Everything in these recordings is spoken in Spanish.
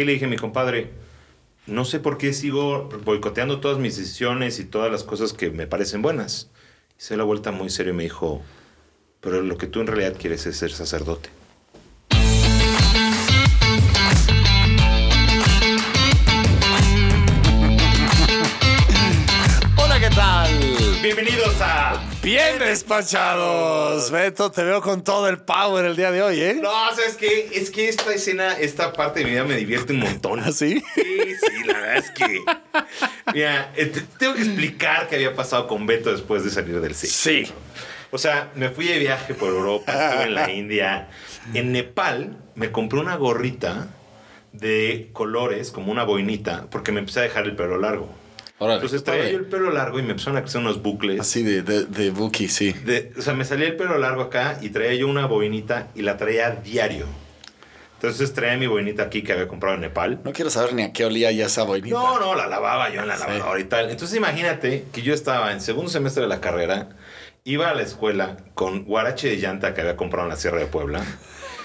y le dije a mi compadre, no sé por qué sigo boicoteando todas mis decisiones y todas las cosas que me parecen buenas. Y se dio la vuelta muy serio y me dijo, pero lo que tú en realidad quieres es ser sacerdote. Hola, ¿qué tal? Bienvenidos a... Bien despachados. Beto, te veo con todo el power el día de hoy, ¿eh? No, ¿sabes qué? Es que esta escena, esta parte de mi vida me divierte un montón. ¿Así? Sí, sí, la verdad es que... Mira, eh, te- tengo que explicar qué había pasado con Beto después de salir del cine. Sí. O sea, me fui de viaje por Europa, estuve en la India. En Nepal me compré una gorrita de colores, como una boinita, porque me empecé a dejar el pelo largo. Órale, Entonces traía padre. yo el pelo largo y me empezaron a crecer unos bucles. Así de, de, de Buki, sí. De- o sea, me salía el pelo largo acá y traía yo una boinita y la traía diario. Entonces traía mi boinita aquí que había comprado en Nepal. No quiero saber ni a qué olía ya esa boinita. No, no, la lavaba yo en la Sí. lavadora y tal. Entonces imagínate que yo estaba en segundo semestre de la carrera, iba a la escuela con guarache de llanta que había comprado en la Sierra de Puebla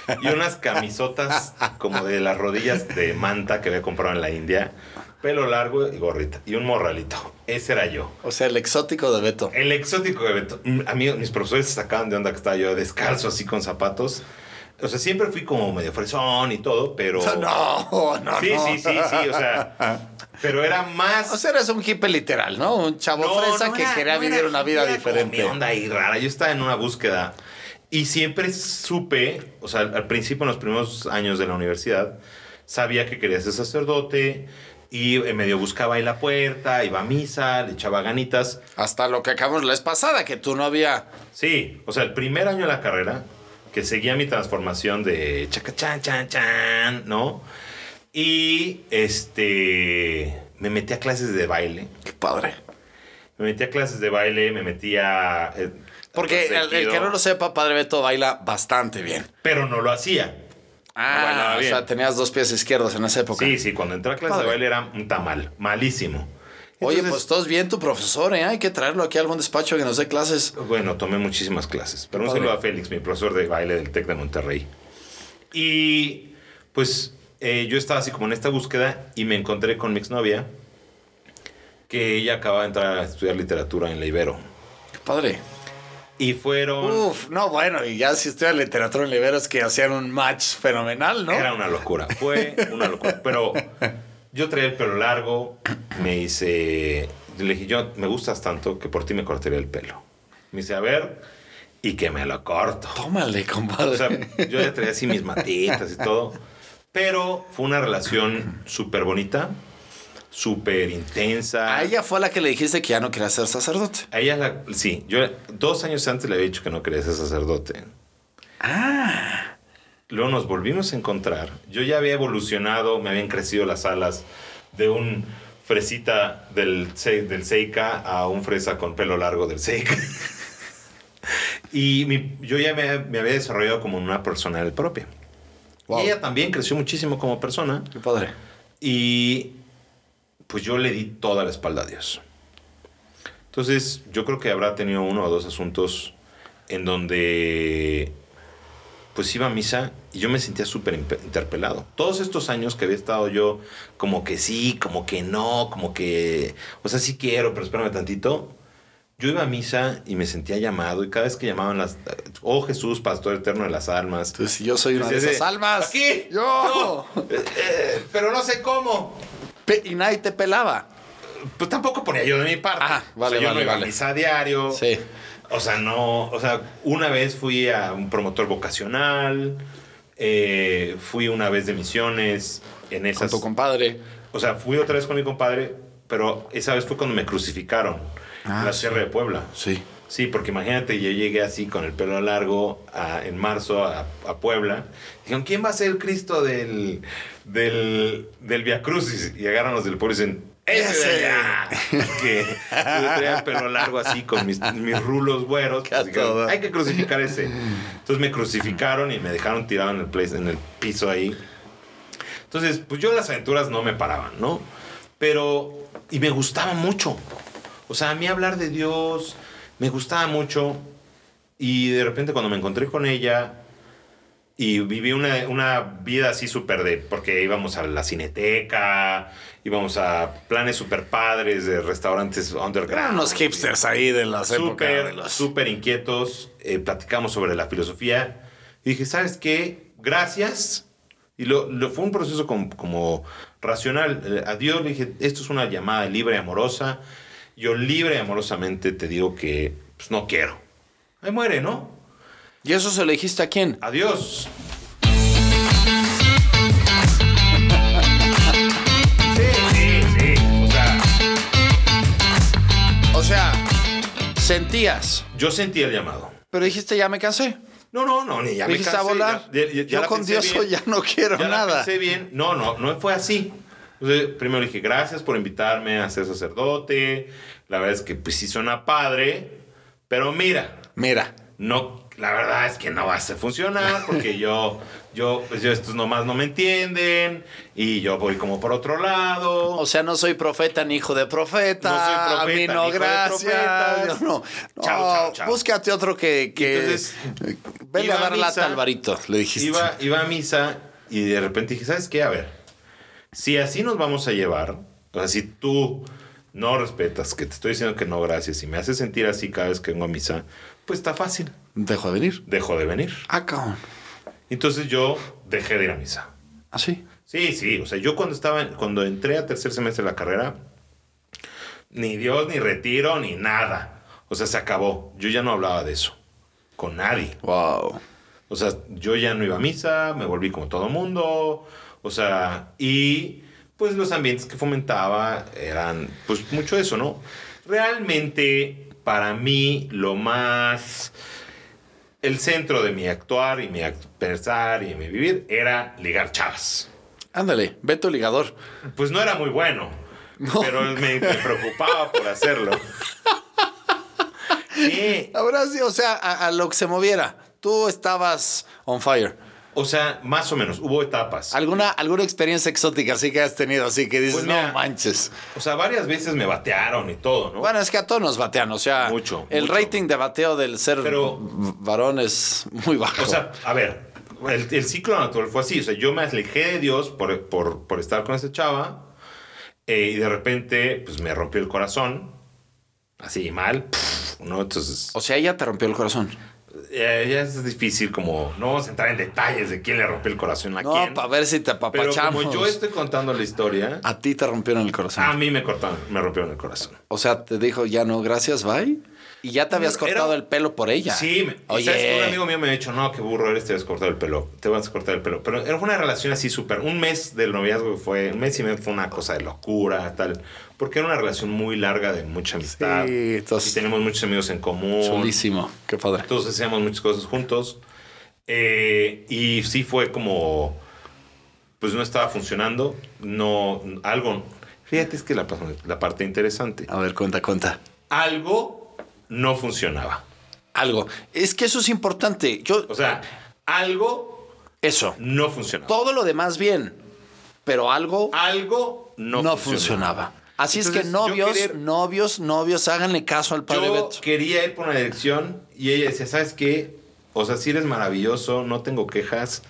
y unas camisotas como de las rodillas de manta que había comprado en la India, pelo largo y gorrita y un morralito. Ese era yo. O sea, el exótico de Beto. El exótico de Beto. Mm, Amigos, mis profesores se sacaban de onda que estaba yo descalzo así con zapatos. O sea, siempre fui como medio fresón y todo, pero... No, no, Sí, no. sí, sí, sí, o sea, pero era más... O sea, eres un hippie literal, ¿no? Un chavo No, fresa no que era- quería no vivir era una vida diferente. Mi onda ahí rara. Yo estaba en una búsqueda y siempre supe, o sea, al principio, en los primeros años de la universidad, sabía que quería ser sacerdote y eh, medio buscaba ahí la puerta, iba a misa, le echaba ganitas. Hasta lo que acabamos la vez pasada, que tú no había... Sí, o sea, el primer año de la carrera, que seguía mi transformación de chaca chan chan chan, ¿no? Y este me metí a clases de baile. Qué padre. Me metí a clases de baile, me metí a. eh, Porque el, el que no lo sepa, Padre Beto baila bastante bien. Pero no lo hacía. Ah, o bien. sea, tenías dos pies izquierdos en esa época. Sí, sí, cuando entré a clases Padre. de baile era un tamal, malísimo. Oye, pues todos bien tu profesor, ¿eh? Hay que traerlo aquí a algún despacho que nos dé clases. Bueno, tomé muchísimas clases. Pero un saludo a Félix, mi profesor de baile del TEC de Monterrey. Y pues eh, yo estaba así como en esta búsqueda y me encontré con mi exnovia, que ella acababa de entrar a estudiar literatura en la Ibero. Qué padre. Y fueron... Uf, no, bueno, y ya si estudias literatura en Liberos que hacían un match fenomenal, ¿no? Era una locura, fue una locura. Pero yo traía el pelo largo, me hice... Le dije, yo me gustas tanto que por ti me cortaría el pelo. Me dice, a ver, y que me lo corto. Tómale, compadre. O sea, yo ya traía así mis matitas y todo. Pero fue una relación súper bonita, súper intensa. a ella fue a la que le dijiste que ya no quería ser sacerdote. A ella la- sí, yo dos años antes le había dicho que no quería ser sacerdote. Ah. Luego nos volvimos a encontrar. Yo ya había evolucionado, me habían crecido las alas de un fresita del, Se- del Seika a un fresa con pelo largo del Seika. y mi- yo ya me, me había desarrollado como una personalidad propia. Wow. Y ella también creció muchísimo como persona. Qué padre. Y pues yo le di toda la espalda a Dios. Entonces yo creo que habrá tenido uno o dos asuntos en donde pues iba a misa y yo me sentía súper interpelado. Todos estos años que había estado yo como que sí, como que no, como que, o sea, sí quiero, pero espérame tantito. Yo iba a misa y me sentía llamado y cada vez que llamaban las, oh Jesús, Pastor Eterno de las Almas, Entonces, si yo soy una de esas almas. Aquí. Yo. no, eh, eh, pero no sé cómo. Y nadie te pelaba. Pues tampoco ponía yo de mi parte. Ah, vale, O sea, yo vale, no iba vale. a misa a diario. Sí. O sea, no. O sea, una vez fui a un promotor vocacional. eh, fui una vez de misiones. En Con esas. tu compadre. O sea, fui otra vez con mi compadre. Pero esa vez fue cuando me crucificaron. Ah, en la sí. Sierra de Puebla. Sí. Sí, porque imagínate, yo llegué así con el pelo largo a- en marzo a, a Puebla. Dijeron, ¿quién va a ser el Cristo del, del, del Via Crucis? Y agarran los del pueblo y dicen, ¡Ese! De allá". Que yo traía el pelo largo así con mis, mis rulos güeros. Pues, dijeron. Hay que crucificar ese. Entonces me crucificaron y me dejaron tirado en el, place- en el piso ahí. Entonces, pues yo las aventuras no me paraban, ¿no? Pero, y me gustaba mucho. O sea, a mí hablar de Dios me gustaba mucho. Y de repente cuando me encontré con ella, Y viví una, una vida así súper de... Porque íbamos a la cineteca, íbamos a planes súper padres de restaurantes underground. Unos hipsters ahí de las súper, los... súper inquietos. eh, platicamos sobre la filosofía. Y dije, ¿sabes qué? Gracias. Y lo, lo- fue un proceso como, como racional. Eh, A Dios le dije, esto es una llamada libre y amorosa. Yo libre y amorosamente te digo que pues, no quiero. Ahí muere, ¿no? ¿Y eso se lo dijiste a quién? Adiós. Sí, sí, sí. O sea, O sea, sentías, yo sentí el llamado. pero dijiste ya me cansé. No, no, no, ni ya me dijiste a cansé, volar. ya- ya- ya Yo la con Dios bien. ya no quiero Ya la nada. pensé bien. No, no, no fue así. Entonces, primero dije, gracias por invitarme a ser sacerdote. La verdad es que pues sí suena padre. Pero mira, Mira, no, la verdad es que no va a funcionar porque yo, yo, pues yo estos nomás no me entienden y yo voy como por otro lado. o sea, no soy profeta ni hijo de profeta. No soy profeta, a mí ni no, hijo de gracias. profetas. Yo no, no, Chao, chao, chao. búscate otro que, que Entonces, vele a dar lata al varito, le dijiste. Iba, iba a misa y de repente dije, ¿sabes qué? A ver, si así nos vamos a llevar, o sea, si tú no respetas, que te estoy diciendo que no, gracias, y me haces sentir así cada vez que vengo a misa, pues está fácil, Dejo de venir. dejo de venir. Ah, cabrón. Entonces yo dejé de ir a misa. Así. Sí, sí, o sea, yo cuando estaba, en- cuando entré a tercer semestre de la carrera, ni Dios, ni retiro, ni nada. O sea, se acabó. Yo ya no hablaba de eso. Con nadie. Wow. O sea, yo ya no iba a misa, me volví como todo mundo. O sea, y pues los ambientes que fomentaba eran pues mucho eso, ¿no? Realmente, para mí, lo más... El centro de mi actuar y mi pensar y mi vivir era ligar chavas. Ándale, ve tu ligador. Pues no era muy bueno, No. pero me, me preocupaba por hacerlo. Sí, Ahora sí, o sea, a, a lo que se moviera. Tú estabas on fire. O sea, más o menos, hubo etapas. ¿Alguna, alguna experiencia exótica así que has tenido? Así que dices, Pues mira, no manches. O sea, varias veces me batearon y todo, ¿no? Bueno, es que a todos nos batean, o sea, Mucho, el mucho. rating de bateo del ser Pero- varón es muy bajo. O sea, a ver, el, el ciclo natural fue así. O sea, yo me alejé de Dios por, por, por estar con esa chava eh, y de repente, pues me rompió el corazón. Así mal, ¿no? Entonces, O sea, ella te rompió el corazón. Eh, ya es difícil como... No vamos a entrar en detalles de quién le rompió el corazón a No, quién. para ver si te Pero apapachamos. como yo estoy contando la historia, A ti te rompieron el corazón. a mí me cortaron, me rompieron el corazón. O sea, te dijo, ya no, gracias, bye. Y ya te habías Era- cortado el pelo por ella. Sí, me, Oye. un amigo mío me ha dicho, no, qué burro eres, te vas a cortar el pelo, te vas a cortar el pelo. Pero era una relación así súper, un mes del noviazgo fue, un mes y medio fue una cosa de locura, tal, porque era una relación muy larga de mucha amistad. Sí, entonces- y tenemos muchos amigos en común. Chulísimo. Qué padre. Entonces hacíamos muchas cosas juntos. Eh, y sí fue como, pues no estaba funcionando, no, algo, fíjate es que la, la parte interesante, A ver, cuenta, cuenta. algo no funcionaba. Algo. Es que eso es importante. Yo, O sea, algo eso. no funcionaba. Todo lo demás bien. Pero algo Algo no, no, funcionaba. funcionaba. Así es que novios, quería- novios, novios, háganle caso al padre Yo Beto. quería ir por una dirección y ella decía, ¿sabes qué? O sea, sí eres maravilloso, no tengo quejas,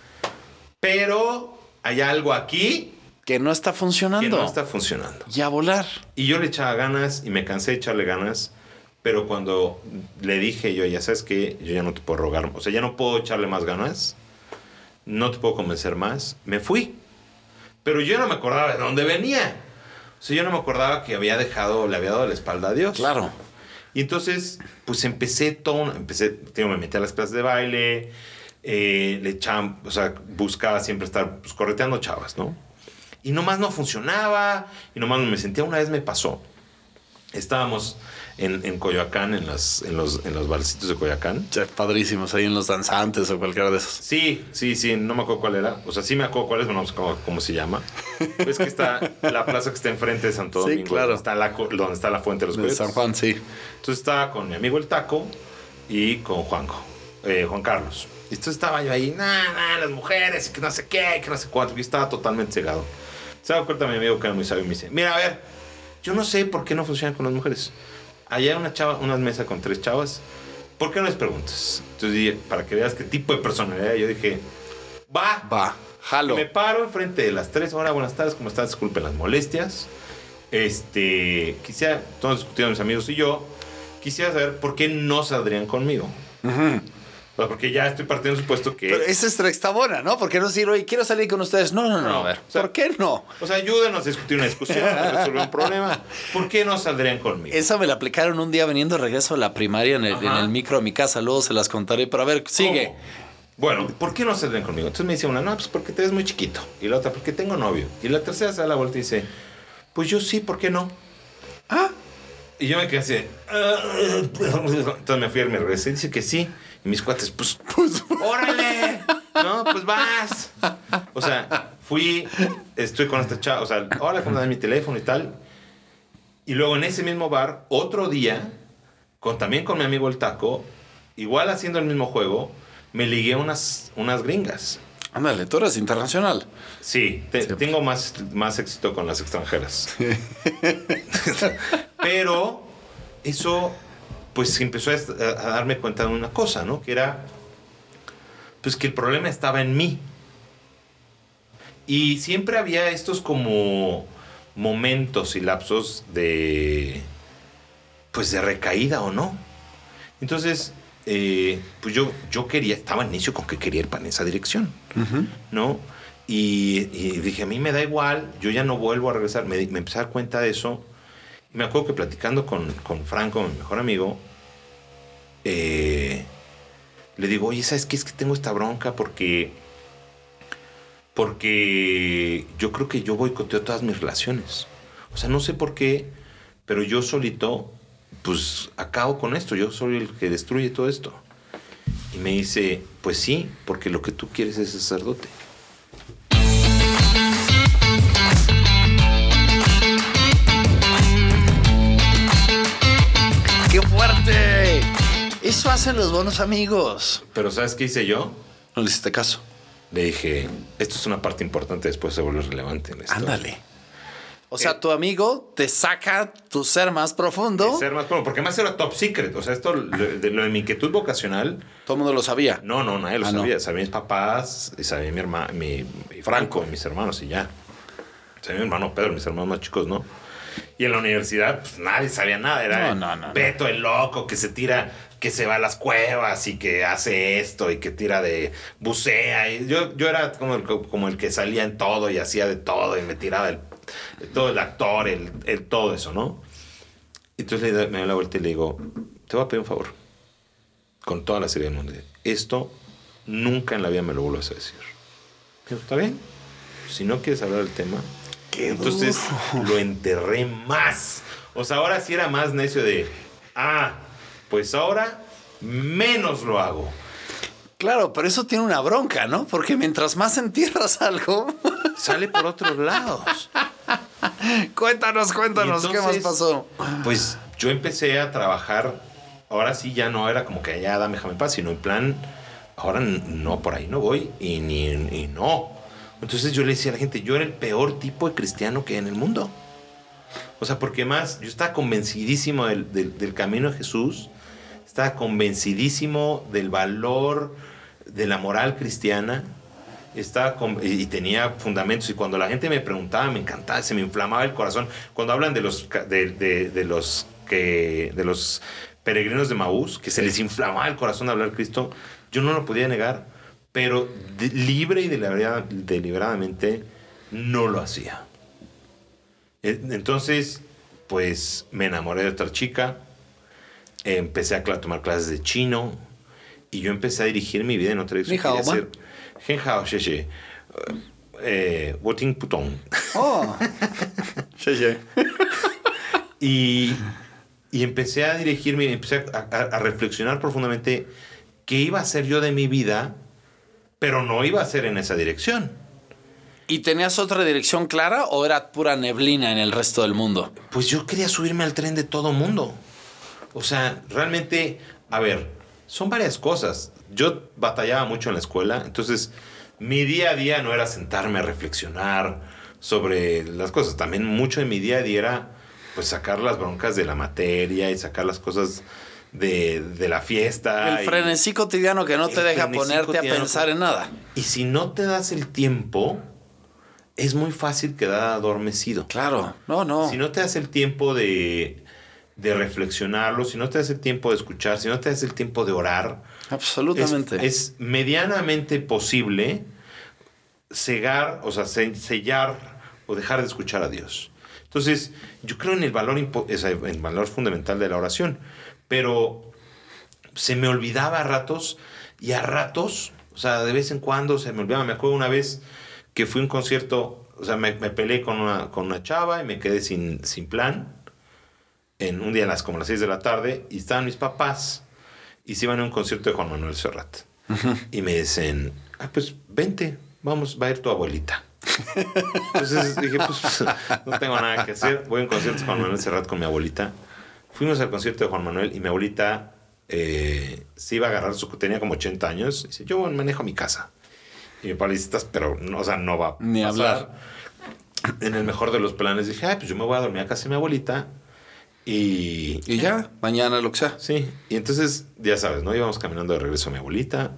pero hay algo aquí Que no está que funcionando. no está funcionando. Y a volar. Y yo le echaba ganas y me cansé de echarle ganas, pero cuando le dije yo, ya sabes que yo ya no te puedo rogar, o sea, ya no puedo echarle más ganas, no te puedo convencer más, me fui. Pero yo no me acordaba de dónde venía. O sea, yo no me acordaba que había dejado, le había dado la espalda a Dios. Claro. Y entonces, pues empecé todo, empecé, digo, me metí a las clases de baile, eh, le echaba, o sea, buscaba siempre estar pues, correteando chavas, ¿no? Y nomás no funcionaba, y nomás me sentía, una vez me pasó, estábamos en, en Coyoacán, en, las, en, los, en los barcitos de Coyoacán. Che, Padrísimos ahí en los danzantes o cualquiera de esos. Sí, sí, sí, no me acuerdo cuál era. O sea, sí me acuerdo cuál es, pero no sé cómo, cómo se llama. Es que está la plaza que está enfrente de Santo Sí, Domingo. claro. Donde está la, donde está la fuente de los De. San Juan, sí. Entonces estaba con mi amigo el Taco y con Juanjo, eh, Juan Carlos. Y entonces estaba yo ahí, nada, nah, las mujeres, y que no sé qué, que no sé cuánto. Y estaba totalmente cegado. Se da cuenta mi amigo que era muy sabio y me dice, mira, a ver, yo no sé por qué no funcionan con las mujeres. Allá hay una chava, una mesa con tres chavas. ¿Por qué no les preguntas? Entonces dije, para que veas qué tipo de personalidad. Yo dije, va. Va, jalo. Me paro enfrente de las tres. Hola, buenas tardes, ¿cómo estás? Disculpen las molestias. Este, quisiera, todos discutiendo mis amigos y yo, quisiera saber por qué no saldrían conmigo. O sea, porque ya estoy partiendo del supuesto que... Pero esa es está buena, ¿no? Porque no decir, oye, quiero salir con ustedes. No, no, no. No, a ver, o sea- ¿por qué no? O sea, ayúdenos a discutir una discusión, a resolver un problema. ¿Por qué no saldrían conmigo? Esa me la aplicaron un día veniendo de regreso a la primaria en el, en Ajá. el micro a mi casa. Luego se las contaré. Pero a ver, sigue. ¿Cómo? Bueno, ¿por qué no saldrían conmigo? Entonces me dice una, no, pues porque te ves muy chiquito. Y la otra, porque tengo novio. Y la tercera se da la vuelta y dice, pues yo sí, ¿por qué no? Ah, Y yo me quedé así. "Ah". Entonces me fui al me regresé y dice que sí. Y mis cuates, pues, pues órale. No, pues vas. O sea, fui, estoy con esta chava, o sea, hola, ¿cómo mi teléfono y tal. Y luego en ese mismo bar, otro día, con, también con mi amigo el taco, igual haciendo el mismo juego, me ligué unas, unas gringas. ándale, tú eres internacional. Sí, te- tengo más, más éxito con las extranjeras. Pero eso, pues empezó a, a darme cuenta de una cosa, ¿no? Que era, pues que el problema estaba en mí. Y siempre había estos como momentos y lapsos de, pues de recaída o no. Entonces, eh, pues yo, yo quería, estaba en inicio con que quería ir para esa dirección. ¿no? Y, y dije, a mí me da igual, yo ya no vuelvo a regresar. Me, me empecé a dar cuenta de eso. Me acuerdo que platicando con, con Franco, mi mejor amigo, eh, le digo, oye, ¿sabes qué? Es que tengo esta bronca porque... Porque yo creo que yo boicoteo todas mis relaciones. O sea, no sé por qué, pero yo solito, pues acabo con esto. Yo soy el que destruye todo esto. Y me dice, pues sí, porque lo que tú quieres es sacerdote. Fuerte! Eso hacen los buenos amigos. Pero ¿sabes qué hice yo? No le hiciste caso. Le dije, esto es una parte importante, después se vuelve relevante en esto. Ándale. O sea, tu amigo te saca tu ser más profundo. Ser más bueno, porque más era top secret. O sea, esto, lo de, lo de mi inquietud vocacional, Todo el mundo lo sabía. no, no, nadie lo Ah, no. sabía. Sabían mis papás, y sabía mi hermano, mi, mi Franco, y mis hermanos, y ya. Sabía mi hermano Pedro, mis hermanos más chicos, ¿no? Y en la universidad, pues nadie sabía nada. Era No, no, no. Beto el loco que se tira, que se va a las cuevas y que hace esto y que tira de bucea. Y yo, yo era como el, como el que salía en todo y hacía de todo y me tiraba el, todo el actor, el, el todo eso, ¿no? Entonces le me doy la vuelta y le digo, te voy a pedir un favor. Con toda la seriedad del mundo. Esto nunca en la vida me lo vuelvas a decir. Digo, ¿está bien? Si no quieres hablar del tema. Entonces lo enterré más. O sea, ahora sí era más necio de, ah, pues ahora menos lo hago. Claro, pero eso tiene una bronca, ¿no? Porque mientras más entierras algo. Sale por otros lados. cuéntanos, cuéntanos, ¿qué más pasó? Pues yo empecé a trabajar, ahora sí ya no era como que ya dame, déjame paz, sino en plan, ahora no, por ahí no voy y ni y no. Entonces yo le decía a la gente, yo era el peor tipo de cristiano que hay en el mundo. O sea, porque más, yo estaba convencidísimo del, del- camino de Jesús, estaba convencidísimo del valor de la moral cristiana, estaba y tenía fundamentos y cuando la gente me preguntaba me encantaba, se me inflamaba el corazón. Cuando hablan de los de, los que de los peregrinos de Maús, que se les inflamaba el corazón de hablar Cristo, yo no lo podía negar, pero de- libre y delibera- deliberadamente no lo hacía. E- Entonces, pues me enamoré de otra chica, empecé a tomar clases de chino y yo empecé a dirigir mi vida en otra dirección. Xie. Eh, wo ting putong. Oh. Y, y empecé a dirigirme, empecé a, a- a reflexionar profundamente qué iba a hacer yo de mi vida, pero no iba a ser en esa dirección. ¿Y tenías otra dirección clara o era pura neblina en el resto del mundo? Pues yo quería subirme al tren de todo mundo. O sea, realmente, a ver, son varias cosas. Yo batallaba mucho en la escuela, entonces mi día a día no era sentarme a reflexionar sobre las cosas. También mucho de mi día a día era pues sacar las broncas de la materia y sacar las cosas de, de la fiesta. El frenesí cotidiano que no te deja ponerte a pensar en nada. Y si no te das el tiempo, es muy fácil quedar adormecido. Claro, no, no. Si no te das el tiempo de, de reflexionarlo, si no te das el tiempo de escuchar, si no te das el tiempo de orar, Absolutamente. es, es medianamente posible cegar, o sea, se- sellar o dejar de escuchar a Dios. Entonces, yo creo en el valor, o sea, el valor fundamental de la oración, pero se me olvidaba a ratos y a ratos, o sea, de vez en cuando se me olvidaba. Me acuerdo una vez que fui a un concierto, o sea, me, me peleé con una, con una chava y me quedé sin, sin plan en un día a las como las 6 de la tarde y estaban mis papás y se iban a un concierto de Juan Manuel Serrat. Y me dicen, ah, pues vente, vamos, va a ir tu abuelita. Entonces dije, pues no tengo nada que hacer, voy a un concierto de Juan Manuel Serrat con mi abuelita. Fuimos al concierto de Juan Manuel y mi abuelita eh, se iba a agarrar su... tenía como 80 años. Y dice, yo manejo mi casa. Y mi papá le dice, "Estás, pero, no, o sea, no va a Ni pasar". hablar. En el mejor de los planes dije, ay, pues yo me voy a dormir a casa de mi abuelita. Y, Y ya, mañana lo que sea. Sí, y entonces, ya sabes, ¿no? Íbamos caminando de regreso a mi abuelita.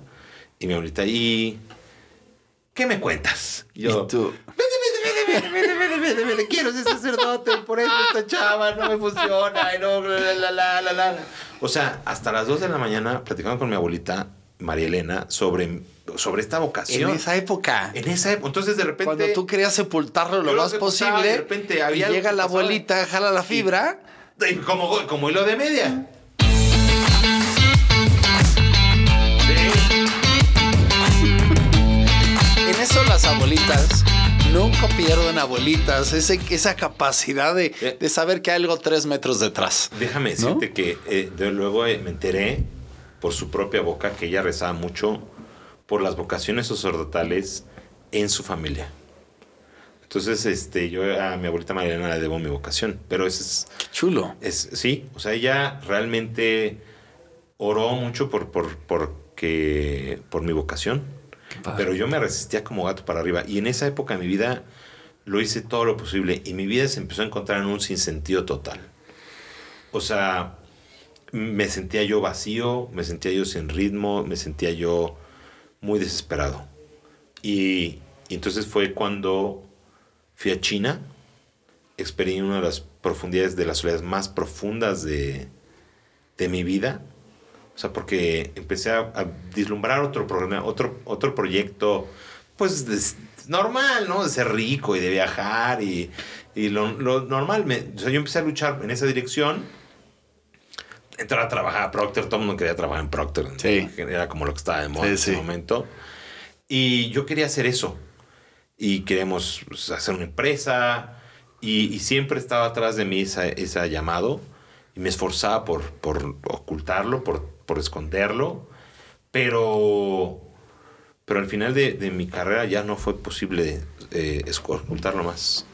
Y mi abuelita, ¿y qué me cuentas? Y yo, Y tú, vete, vete, quiero ser sacerdote, por eso esta chava no me funciona, y no, la, la, la, la, la. O sea, hasta las 2 de la mañana platicando con mi abuelita, María Elena, sobre, sobre esta vocación. en esa época. En esa época. Entonces, de repente... Cuando tú querías sepultarlo lo más posible, de repente había y llega la abuelita, jala la fibra. Como, como hilo de media. En eso las abuelitas nunca pierden abuelitas, ese, esa capacidad de, Eh. de saber que hay algo tres metros detrás. Déjame ¿No? decirte que eh, de luego eh, me enteré por su propia boca que ella rezaba mucho por las vocaciones sacerdotales en su familia. Entonces, este, yo a mi abuelita Mariana le debo mi vocación, pero es, Qué chulo. es sí, o sea, ella realmente oró mucho por, por, porque, por mi vocación. Pero yo me resistía como gato para arriba. Y en esa época de mi vida lo hice todo lo posible y mi vida se empezó a encontrar en un sinsentido total. O sea, me sentía yo vacío, me sentía yo sin ritmo, me sentía yo muy desesperado. Y, entonces fue cuando fui a China, experimenté una de las profundidades de las soledades más profundas de, de mi vida. O sea, porque empecé a, a vislumbrar otro programa, otro, otro proyecto, pues des- normal, ¿no? De ser rico y de viajar y, y lo, lo normal. Me- o sea, yo empecé a luchar en esa dirección. Entrar a trabajar a Procter, todo el mundo quería trabajar en Procter. Sí. Era como lo que estaba de moda Sí, en ese sí. momento. Y yo quería hacer eso. Y queremos pues, hacer una empresa. Y, y siempre estaba atrás de mí esa, ese llamado. Y me esforzaba por, por ocultarlo, por, por esconderlo. Pero, pero al final de, de mi carrera ya no fue posible eh, ocultarlo más.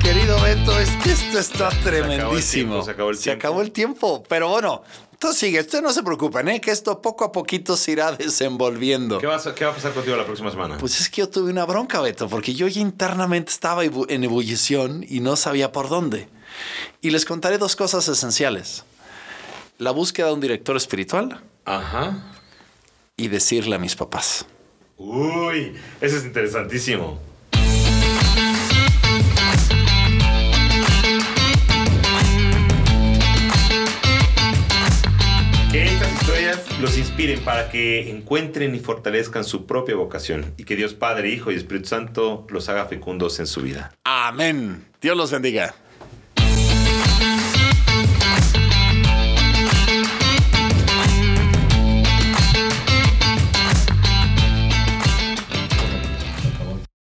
Querido Beto, es que esto está acabó el tremendísimo. tiempo, se acabó el Se tiempo. acabó el tiempo. Pero bueno, tú sigue, ustedes no se preocupen, ¿eh? que esto poco a poquito se irá desenvolviendo. ¿Qué, vas a- ¿Qué va a pasar contigo la próxima semana? Pues es que yo tuve una bronca, Beto, porque yo ya internamente estaba en ebullición y no sabía por dónde. Y les contaré dos cosas esenciales. La búsqueda de un director espiritual Ajá. y decirle a mis papás. Uy, eso es interesantísimo. Que estas historias los inspiren para que encuentren y fortalezcan su propia vocación y que Dios Padre, Hijo y Espíritu Santo los haga fecundos en su vida. Amén. Dios los bendiga.